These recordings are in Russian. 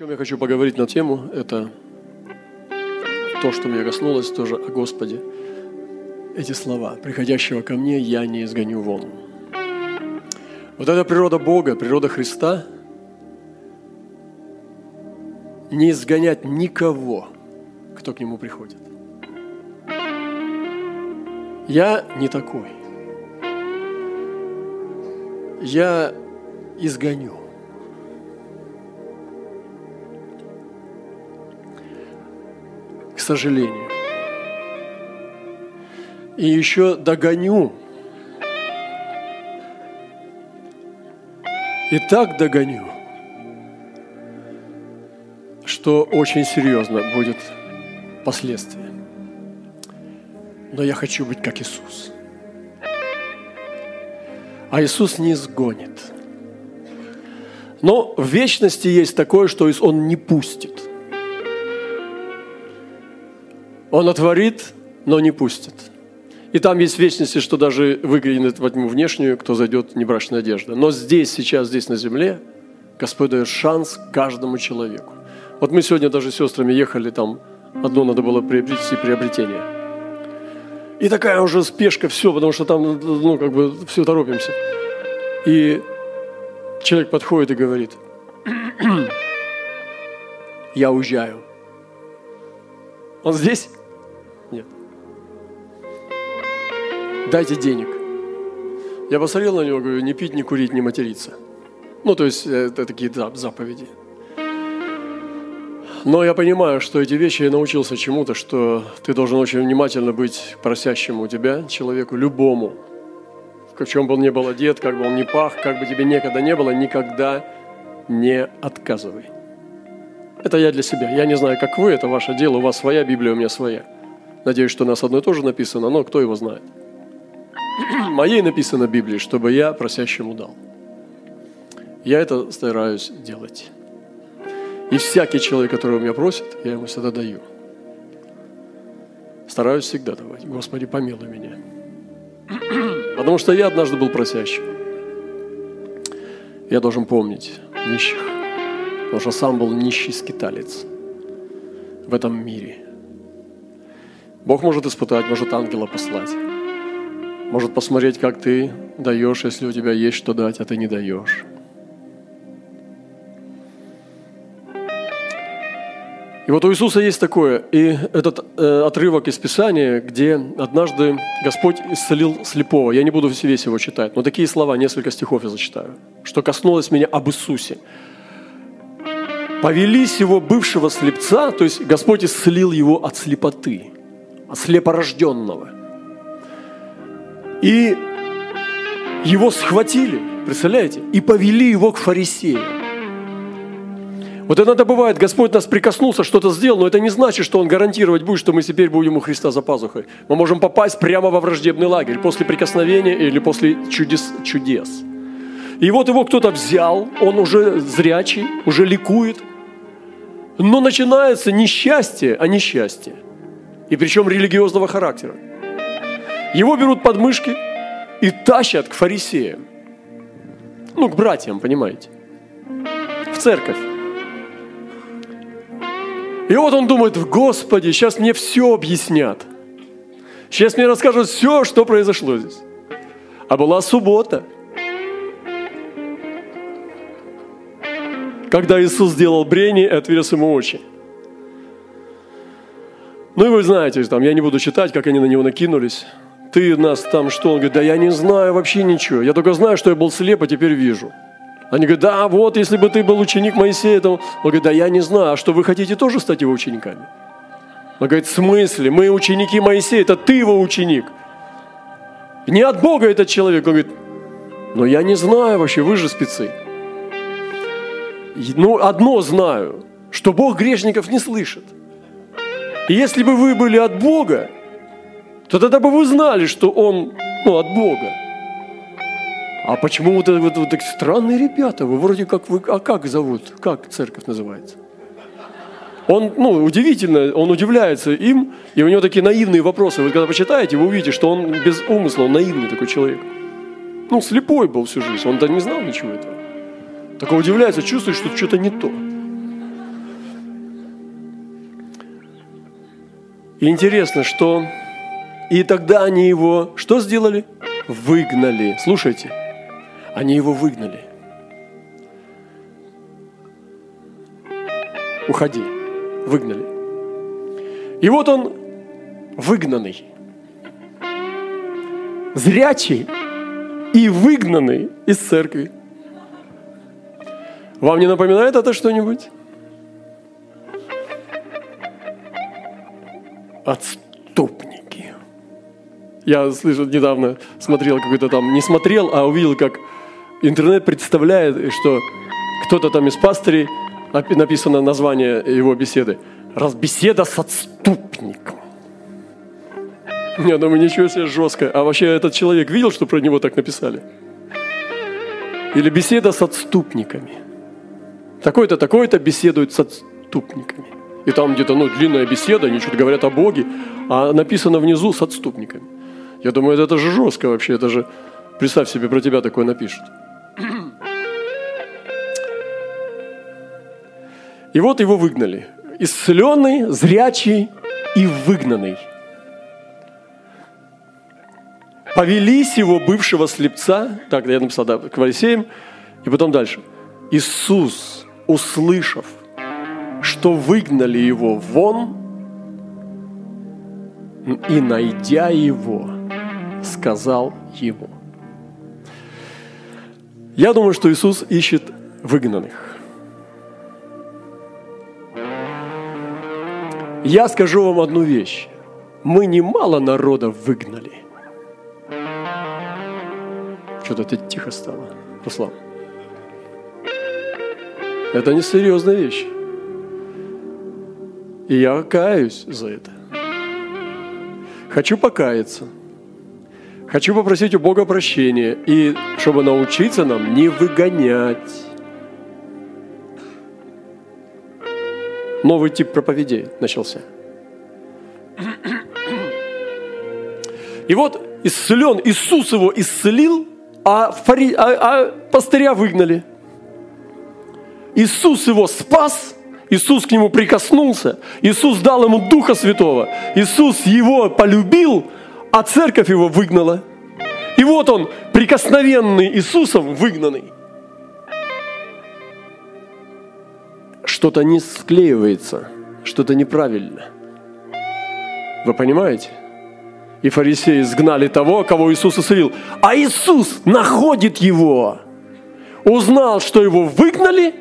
чем я хочу поговорить на тему, это то, что меня коснулось тоже о Господе. Эти слова. «Приходящего ко мне я не изгоню вон». Вот эта природа Бога, природа Христа – не изгонять никого, кто к Нему приходит. Я не такой. Я изгоню. Сожалению. И еще догоню. И так догоню, что очень серьезно будет последствия. Но я хочу быть как Иисус. А Иисус не изгонит. Но в вечности есть такое, что Он не пустит. Он отворит, но не пустит. И там есть вечности, что даже выглянет во тьму внешнюю, кто зайдет небрачная одежда. Но здесь, сейчас, здесь на земле, Господь дает шанс каждому человеку. Вот мы сегодня даже с сестрами ехали, там одно надо было приобрести приобретение. И такая уже спешка, все, потому что там, ну, как бы, все торопимся. И человек подходит и говорит, я уезжаю. Он здесь? Дайте денег. Я посмотрел на него, говорю, не пить, не курить, не материться. Ну, то есть, это такие заповеди. Но я понимаю, что эти вещи я научился чему-то, что ты должен очень внимательно быть просящему у тебя, человеку, любому. В чем бы он ни был одет, как бы он ни пах, как бы тебе некогда не было, никогда не отказывай. Это я для себя. Я не знаю, как вы, это ваше дело, у вас своя Библия, у меня своя. Надеюсь, что у нас одно и то же написано, но кто его знает. Моей написано в Библии, чтобы я просящему дал. Я это стараюсь делать. И всякий человек, который у меня просит, я ему всегда даю. Стараюсь всегда давать. Господи, помилуй меня. Потому что я однажды был просящим. Я должен помнить нищих. Потому что сам был нищий скиталец в этом мире. Бог может испытать, может ангела послать. Может посмотреть, как ты даешь, если у тебя есть что дать, а ты не даешь. И вот у Иисуса есть такое, и этот э, отрывок из Писания, где однажды Господь исцелил слепого. Я не буду весь его читать, но такие слова, несколько стихов я зачитаю, что коснулось меня об Иисусе. «Повели сего бывшего слепца, то есть Господь исцелил его от слепоты, от слепорожденного. И его схватили, представляете, и повели его к фарисеям. Вот иногда бывает, Господь нас прикоснулся, что-то сделал, но это не значит, что Он гарантировать будет, что мы теперь будем у Христа за пазухой. Мы можем попасть прямо во враждебный лагерь после прикосновения или после чудес. чудес. И вот его кто-то взял, он уже зрячий, уже ликует. Но начинается несчастье, а несчастье. И причем религиозного характера. Его берут под мышки и тащат к фарисеям. Ну, к братьям, понимаете. В церковь. И вот он думает, Господи, сейчас мне все объяснят. Сейчас мне расскажут все, что произошло здесь. А была суббота. Когда Иисус сделал брение и отверз ему очи. Ну и вы знаете, там, я не буду читать, как они на него накинулись. Ты нас там что? Он говорит, да я не знаю вообще ничего. Я только знаю, что я был слеп, а теперь вижу. Они говорят, да, вот, если бы ты был ученик Моисея, то... Он говорит, да я не знаю, а что вы хотите тоже стать его учениками? Он говорит, в смысле? Мы ученики Моисея, это ты его ученик. Не от Бога этот человек. Он говорит, но я не знаю вообще, вы же спецы. Ну, одно знаю, что Бог грешников не слышит. И если бы вы были от Бога, то тогда бы вы знали, что он ну, от Бога. А почему вот это вот, вот так странные ребята? Вы вроде как вы, а как зовут? Как церковь называется? Он, ну, удивительно, он удивляется им, и у него такие наивные вопросы. Вы когда почитаете, вы увидите, что он без умысла, он наивный такой человек. Ну, слепой был всю жизнь, он-то не знал ничего этого. Так он удивляется, чувствует, что что-то не то. И интересно, что и тогда они его что сделали? Выгнали. Слушайте, они его выгнали. Уходи. Выгнали. И вот он выгнанный. Зрячий и выгнанный из церкви. Вам не напоминает это что-нибудь? Отступники. Я слышал недавно, смотрел какой-то там, не смотрел, а увидел, как интернет представляет, что кто-то там из пастырей, написано название его беседы, «Разбеседа с отступником». Я думаю, ничего себе жестко. А вообще этот человек видел, что про него так написали? Или беседа с отступниками. Такой-то, такой-то беседует с отступниками. И там где-то ну, длинная беседа, они что-то говорят о Боге, а написано внизу с отступниками. Я думаю, это же жестко вообще, это же, представь себе, про тебя такое напишут. И вот его выгнали. Исцеленный, зрячий и выгнанный – повелись его бывшего слепца, так я написал, да, к Моисеям, и потом дальше. Иисус, услышав, что выгнали его вон, и найдя его, сказал ему. Я думаю, что Иисус ищет выгнанных. Я скажу вам одну вещь. Мы немало народов выгнали – что-то тихо стало, Руслан. Это несерьезная вещь. И я каюсь за это. Хочу покаяться. Хочу попросить у Бога прощения. И чтобы научиться нам не выгонять. Новый тип проповедей начался. И вот исцелен, Иисус его исцелил, а, фари... а, а пастыря выгнали. Иисус его спас, Иисус к нему прикоснулся, Иисус дал ему Духа Святого, Иисус его полюбил, а церковь его выгнала. И вот он, прикосновенный Иисусом, выгнанный. Что-то не склеивается, что-то неправильно. Вы понимаете? и фарисеи изгнали того, кого Иисус исцелил. А Иисус находит его, узнал, что его выгнали,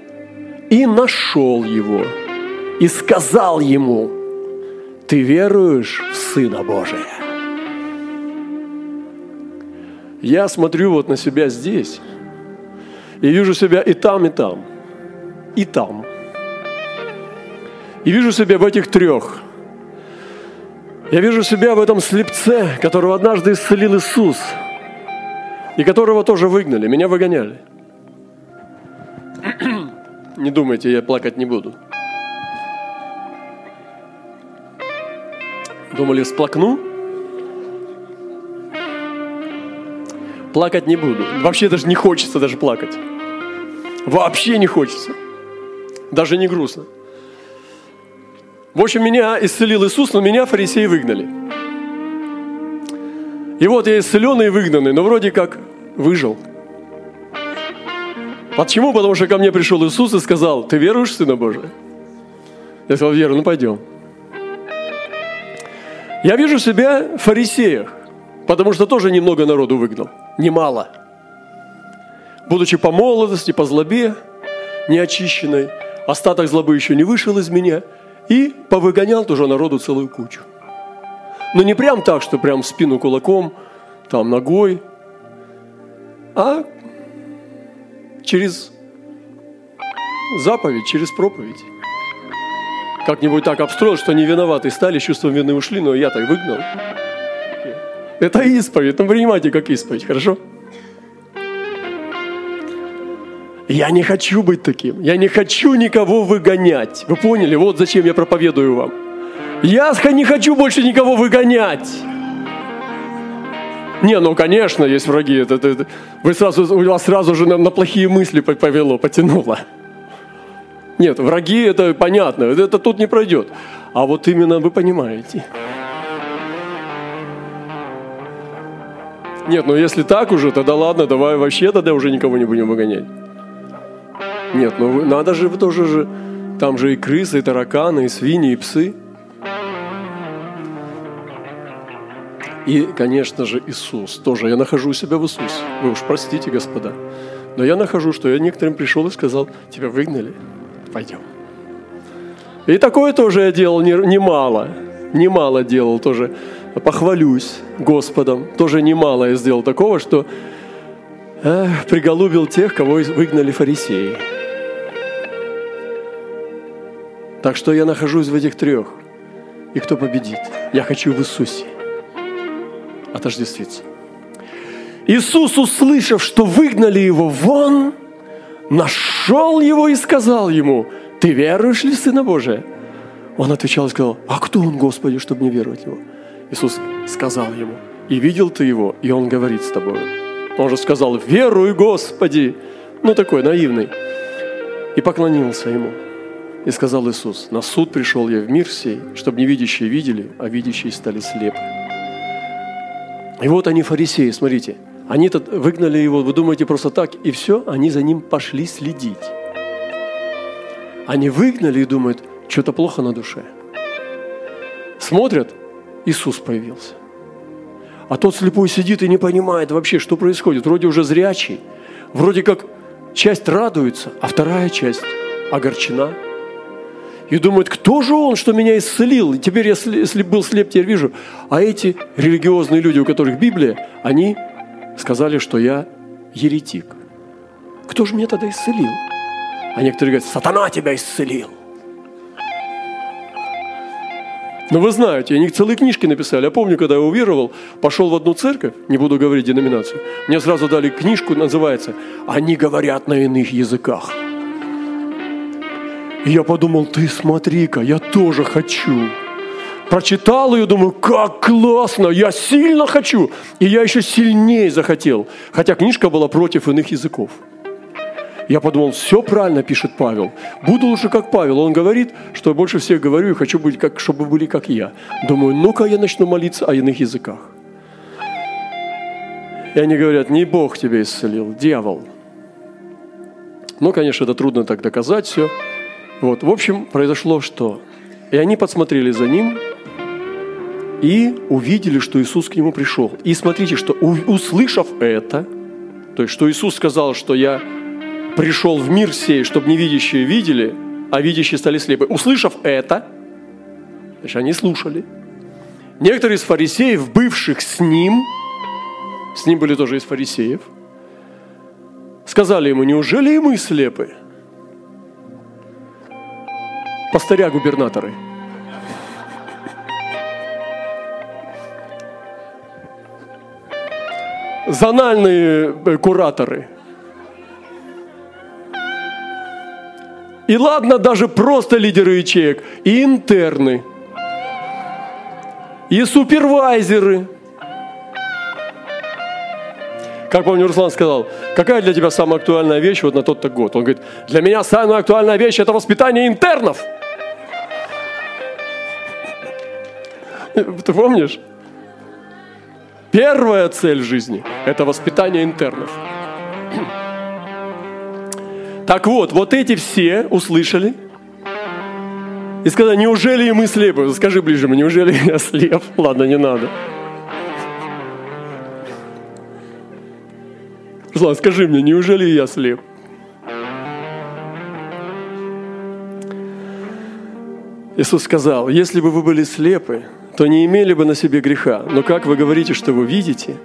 и нашел его, и сказал ему, ты веруешь в Сына Божия? Я смотрю вот на себя здесь, и вижу себя и там, и там, и там. И вижу себя в этих трех – я вижу себя в этом слепце, которого однажды исцелил Иисус, и которого тоже выгнали, меня выгоняли. Не думайте, я плакать не буду. Думали, сплакну? Плакать не буду. Вообще даже не хочется даже плакать. Вообще не хочется. Даже не грустно. В общем, меня исцелил Иисус, но меня фарисеи выгнали. И вот я исцеленный и выгнанный, но вроде как выжил. Почему? Потому что ко мне пришел Иисус и сказал, ты веруешь в Сына Божия? Я сказал, веру, ну пойдем. Я вижу себя в фарисеях, потому что тоже немного народу выгнал. Немало. Будучи по молодости, по злобе, неочищенной, остаток злобы еще не вышел из меня – и повыгонял тоже народу целую кучу. Но не прям так, что прям в спину кулаком, там ногой, а через заповедь, через проповедь. Как-нибудь так обстроил, что они виноваты стали, чувством вины ушли, но я так выгнал. Это исповедь, ну принимайте как исповедь, хорошо? Я не хочу быть таким. Я не хочу никого выгонять. Вы поняли? Вот зачем я проповедую вам. Я не хочу больше никого выгонять. Не, ну конечно, есть враги. Это, это, это. Вы сразу, у вас сразу же на, на плохие мысли повело, потянуло. Нет, враги это понятно, это тут не пройдет. А вот именно вы понимаете – Нет, ну если так уже, тогда ладно, давай вообще тогда уже никого не будем выгонять. Нет, ну надо же тоже же, там же и крысы, и тараканы, и свиньи, и псы. И, конечно же, Иисус тоже. Я нахожу себя в Иисусе. Вы уж простите, господа. Но я нахожу, что я некоторым пришел и сказал, тебя выгнали, пойдем. И такое тоже я делал немало. Немало делал тоже. Похвалюсь Господом. Тоже немало я сделал такого, что э, приголубил тех, кого выгнали фарисеи. Так что я нахожусь в этих трех. И кто победит? Я хочу в Иисусе отождествиться. Иисус, услышав, что выгнали его вон, нашел его и сказал ему, ты веруешь ли в Сына Божия? Он отвечал и сказал, а кто он, Господи, чтобы не веровать в него? Иисус сказал ему, и видел ты его, и он говорит с тобой. Он же сказал, веруй, Господи. Ну, такой наивный. И поклонился ему. И сказал Иисус, на суд пришел я в мир сей, чтобы невидящие видели, а видящие стали слепы. И вот они, фарисеи, смотрите – они-то выгнали его, вы думаете, просто так, и все, они за ним пошли следить. Они выгнали и думают, что-то плохо на душе. Смотрят, Иисус появился. А тот слепой сидит и не понимает вообще, что происходит. Вроде уже зрячий, вроде как часть радуется, а вторая часть огорчена. И думает, кто же он, что меня исцелил? И теперь, если был слеп, теперь вижу. А эти религиозные люди, у которых Библия, они сказали, что я еретик. Кто же меня тогда исцелил? А некоторые говорят, сатана тебя исцелил. Но вы знаете, они целые книжки написали. Я помню, когда я уверовал, пошел в одну церковь, не буду говорить деноминацию, мне сразу дали книжку, называется «Они говорят на иных языках». И я подумал, ты смотри-ка, я тоже хочу прочитал ее, думаю, как классно, я сильно хочу. И я еще сильнее захотел, хотя книжка была против иных языков. Я подумал, все правильно пишет Павел. Буду лучше как Павел. Он говорит, что больше всех говорю и хочу быть, как, чтобы были как я. Думаю, ну-ка я начну молиться о иных языках. И они говорят, не Бог тебя исцелил, дьявол. Ну, конечно, это трудно так доказать все. Вот, в общем, произошло что? И они подсмотрели за ним, и увидели, что Иисус к нему пришел. И смотрите, что услышав это, то есть, что Иисус сказал, что я пришел в мир сей, чтобы невидящие видели, а видящие стали слепы. Услышав это, значит, они слушали. Некоторые из фарисеев, бывших с ним, с ним были тоже из фарисеев, сказали ему, неужели и мы слепы? Пастыря губернаторы – зональные э, кураторы. И ладно, даже просто лидеры ячеек, и интерны, и супервайзеры. Как помню, Руслан сказал, какая для тебя самая актуальная вещь вот на тот-то год? Он говорит, для меня самая актуальная вещь – это воспитание интернов. Ты помнишь? Первая цель жизни – это воспитание интернов. Так вот, вот эти все услышали и сказали, неужели и мы слепы? Скажи ближе, неужели я слеп? Ладно, не надо. Руслан, скажи мне, неужели я слеп? Иисус сказал, если бы вы были слепы, то не имели бы на себе греха. Но как вы говорите, что вы видите,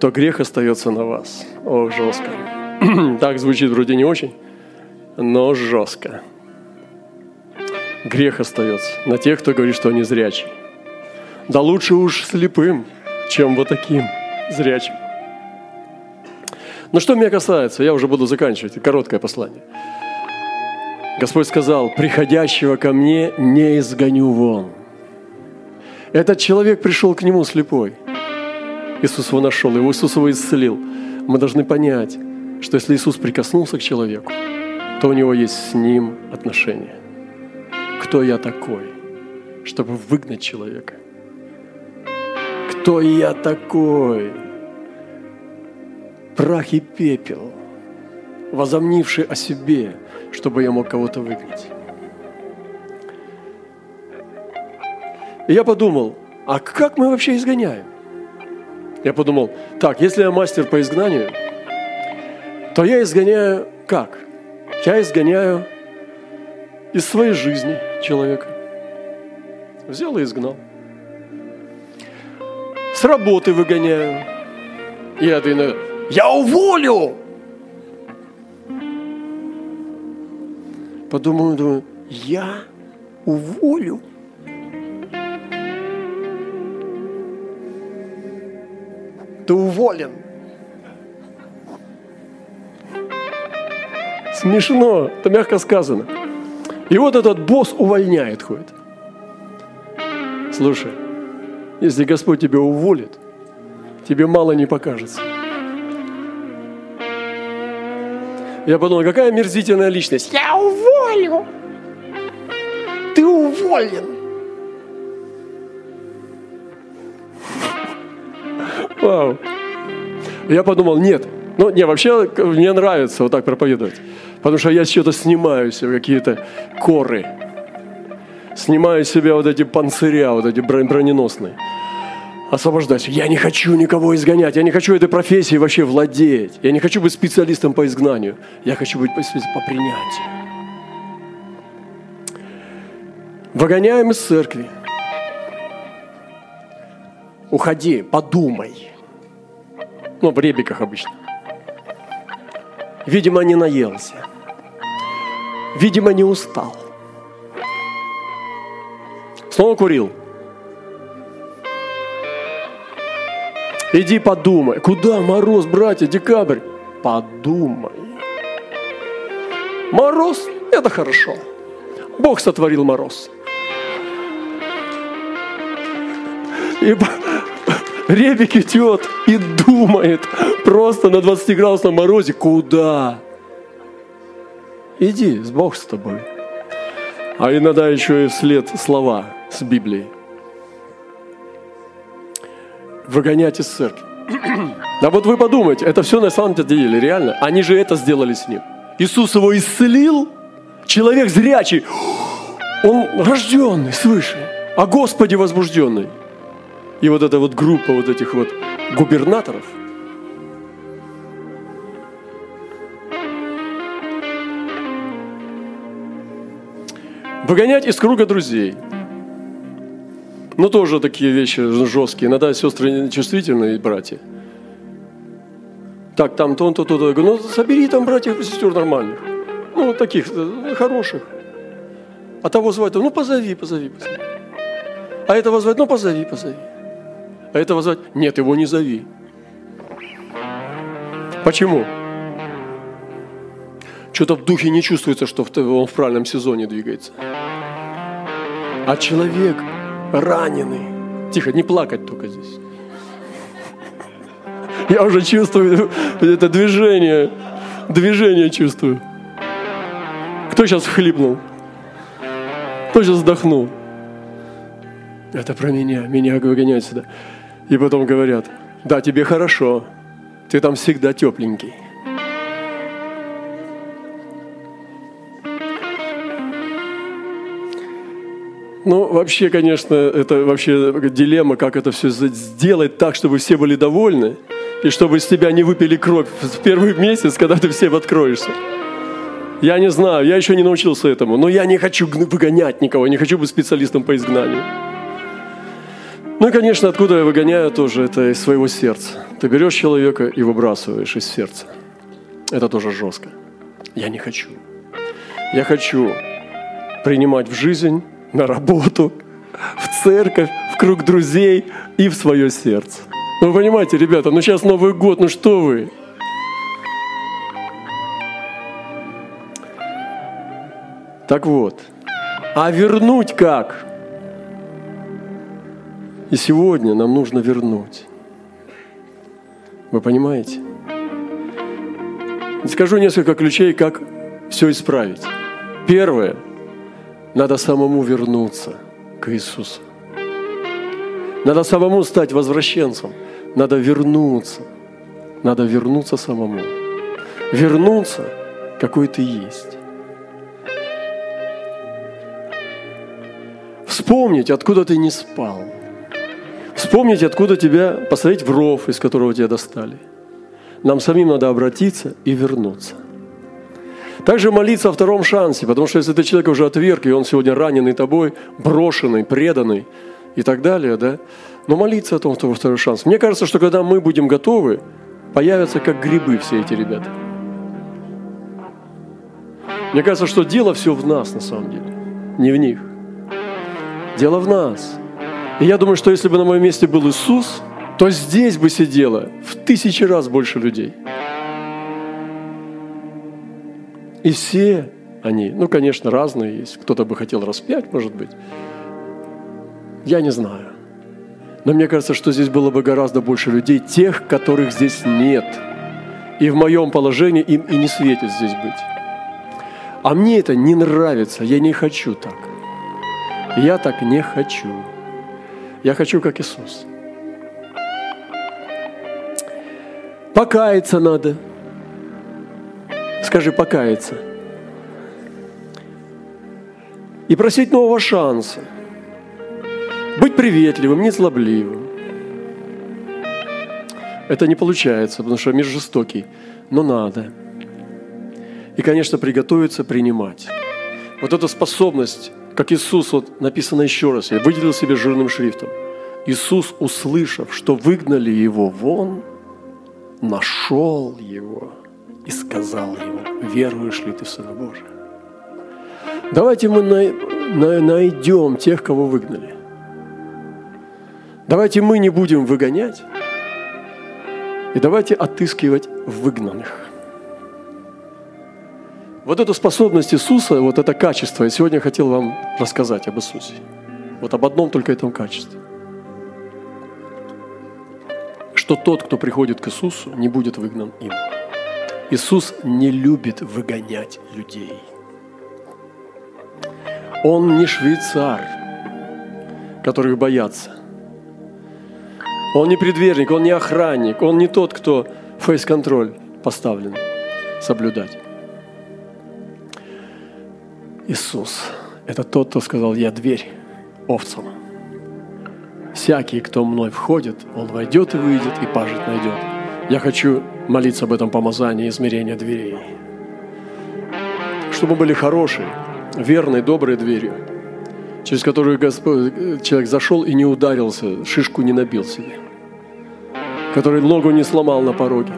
то грех остается на вас. О, жестко. Так звучит вроде не очень, но жестко. Грех остается на тех, кто говорит, что они зрячие. Да лучше уж слепым, чем вот таким зрячим. Но что меня касается, я уже буду заканчивать, короткое послание. Господь сказал, приходящего ко мне не изгоню вон. Этот человек пришел к нему слепой. Иисус его нашел, его Иисус его исцелил. Мы должны понять, что если Иисус прикоснулся к человеку, то у него есть с ним отношения. Кто я такой, чтобы выгнать человека? Кто я такой, прах и пепел, возомнивший о себе, чтобы я мог кого-то выгнать. И я подумал, а как мы вообще изгоняем? Я подумал, так, если я мастер по изгнанию, то я изгоняю как? Я изгоняю из своей жизни человека. Взял и изгнал. С работы выгоняю. Это иногда, я уволю! Подумаю, думаю, я уволю? Ты уволен. Смешно, это мягко сказано. И вот этот босс увольняет, ходит. Слушай, если Господь тебя уволит, тебе мало не покажется. Я подумал, какая мерзительная личность. Я уволю. Ты уволен. Вау. Я подумал, нет, ну, не, вообще мне нравится вот так проповедовать. Потому что я что-то снимаю себе, какие-то коры. Снимаю себе вот эти панциря, вот эти броненосные. Освобождаюсь. Я не хочу никого изгонять. Я не хочу этой профессией вообще владеть. Я не хочу быть специалистом по изгнанию. Я хочу быть по принятию. Выгоняем из церкви. Уходи, подумай. Ну, в ребиках обычно. Видимо, не наелся. Видимо, не устал. Снова курил. Иди подумай. Куда мороз, братья, декабрь? Подумай. Мороз – это хорошо. Бог сотворил мороз. И Ребик идет и думает просто на 20-градусном морозе, куда? Иди, с Бог с тобой. А иногда еще и вслед слова с Библии. Выгонять из церкви. Да вот вы подумайте, это все на самом деле реально. Они же это сделали с ним. Иисус его исцелил, человек зрячий, он рожденный свыше, а Господи возбужденный. И вот эта вот группа вот этих вот губернаторов, Выгонять из круга друзей. Ну, тоже такие вещи жесткие. Иногда сестры чувствительные, братья. Так, там то, то, то, то. Я говорю, ну, собери там братьев и сестер нормальных. Ну, таких, э, хороших. А того звать, ну, позови, позови, позови. А этого звать, ну, позови, позови. А этого звать? Нет, его не зови. Почему? Что-то в духе не чувствуется, что он в правильном сезоне двигается. А человек раненый. Тихо, не плакать только здесь. Я уже чувствую это движение. Движение чувствую. Кто сейчас хлипнул? Кто сейчас вздохнул? Это про меня. Меня выгоняют сюда. И потом говорят, да, тебе хорошо, ты там всегда тепленький. Ну, вообще, конечно, это вообще дилемма, как это все сделать так, чтобы все были довольны, и чтобы из тебя не выпили кровь в первый месяц, когда ты всем откроешься. Я не знаю, я еще не научился этому, но я не хочу выгонять никого, не хочу быть специалистом по изгнанию. Ну и, конечно, откуда я выгоняю тоже, это из своего сердца. Ты берешь человека и выбрасываешь из сердца. Это тоже жестко. Я не хочу. Я хочу принимать в жизнь, на работу, в церковь, в круг друзей и в свое сердце. Ну, вы понимаете, ребята, ну сейчас Новый год, ну что вы? Так вот, а вернуть как? И сегодня нам нужно вернуть. Вы понимаете? Скажу несколько ключей, как все исправить. Первое. Надо самому вернуться к Иисусу. Надо самому стать возвращенцем. Надо вернуться Надо вернуться самому. Вернуться, какой ты есть. Вспомнить, откуда ты не спал. Вспомнить, откуда тебя, посмотреть в ров, из которого тебя достали. Нам самим надо обратиться и вернуться. Также молиться о втором шансе, потому что если ты человек уже отверг, и он сегодня раненый тобой, брошенный, преданный и так далее, да, но молиться о том, что второй шанс. Мне кажется, что когда мы будем готовы, появятся как грибы все эти ребята. Мне кажется, что дело все в нас на самом деле, не в них. Дело в нас. И я думаю, что если бы на моем месте был Иисус, то здесь бы сидело в тысячи раз больше людей. И все они, ну, конечно, разные есть. Кто-то бы хотел распять, может быть. Я не знаю. Но мне кажется, что здесь было бы гораздо больше людей, тех, которых здесь нет. И в моем положении им и не светит здесь быть. А мне это не нравится, я не хочу так. Я так не хочу. Я хочу, как Иисус. Покаяться надо. Скажи, покаяться. И просить нового шанса. Быть приветливым, не злобливым. Это не получается, потому что мир жестокий, но надо. И, конечно, приготовиться принимать. Вот эта способность, как Иисус, вот написано еще раз, я выделил себе жирным шрифтом. Иисус, услышав, что выгнали его вон, нашел его и сказал ему, веруешь ли ты в Сына Божия? Давайте мы найдем тех, кого выгнали. Давайте мы не будем выгонять, и давайте отыскивать выгнанных. Вот эту способность Иисуса, вот это качество, я сегодня хотел вам рассказать об Иисусе. Вот об одном только этом качестве. Что тот, кто приходит к Иисусу, не будет выгнан им. Иисус не любит выгонять людей. Он не швейцар, которых боятся. Он не предверник, он не охранник, он не тот, кто фейс-контроль поставлен соблюдать. Иисус – это тот, кто сказал, я дверь овцам. Всякий, кто мной входит, он войдет и выйдет, и пажит найдет. Я хочу молиться об этом помазании измерения дверей. Чтобы были хорошие, верной, доброй дверью, через которую Господь, человек зашел и не ударился, шишку не набил себе, который ногу не сломал на пороге,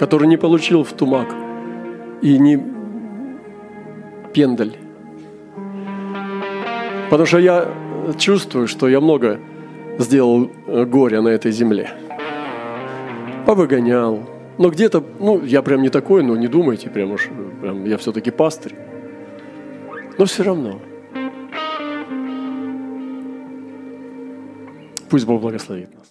который не получил в тумак и не пендаль. Потому что я чувствую, что я много сделал э, горя на этой земле. Повыгонял. Но где-то, ну, я прям не такой, но не думайте, прям уж, прям, я все-таки пастырь. Но все равно. Пусть Бог благословит нас.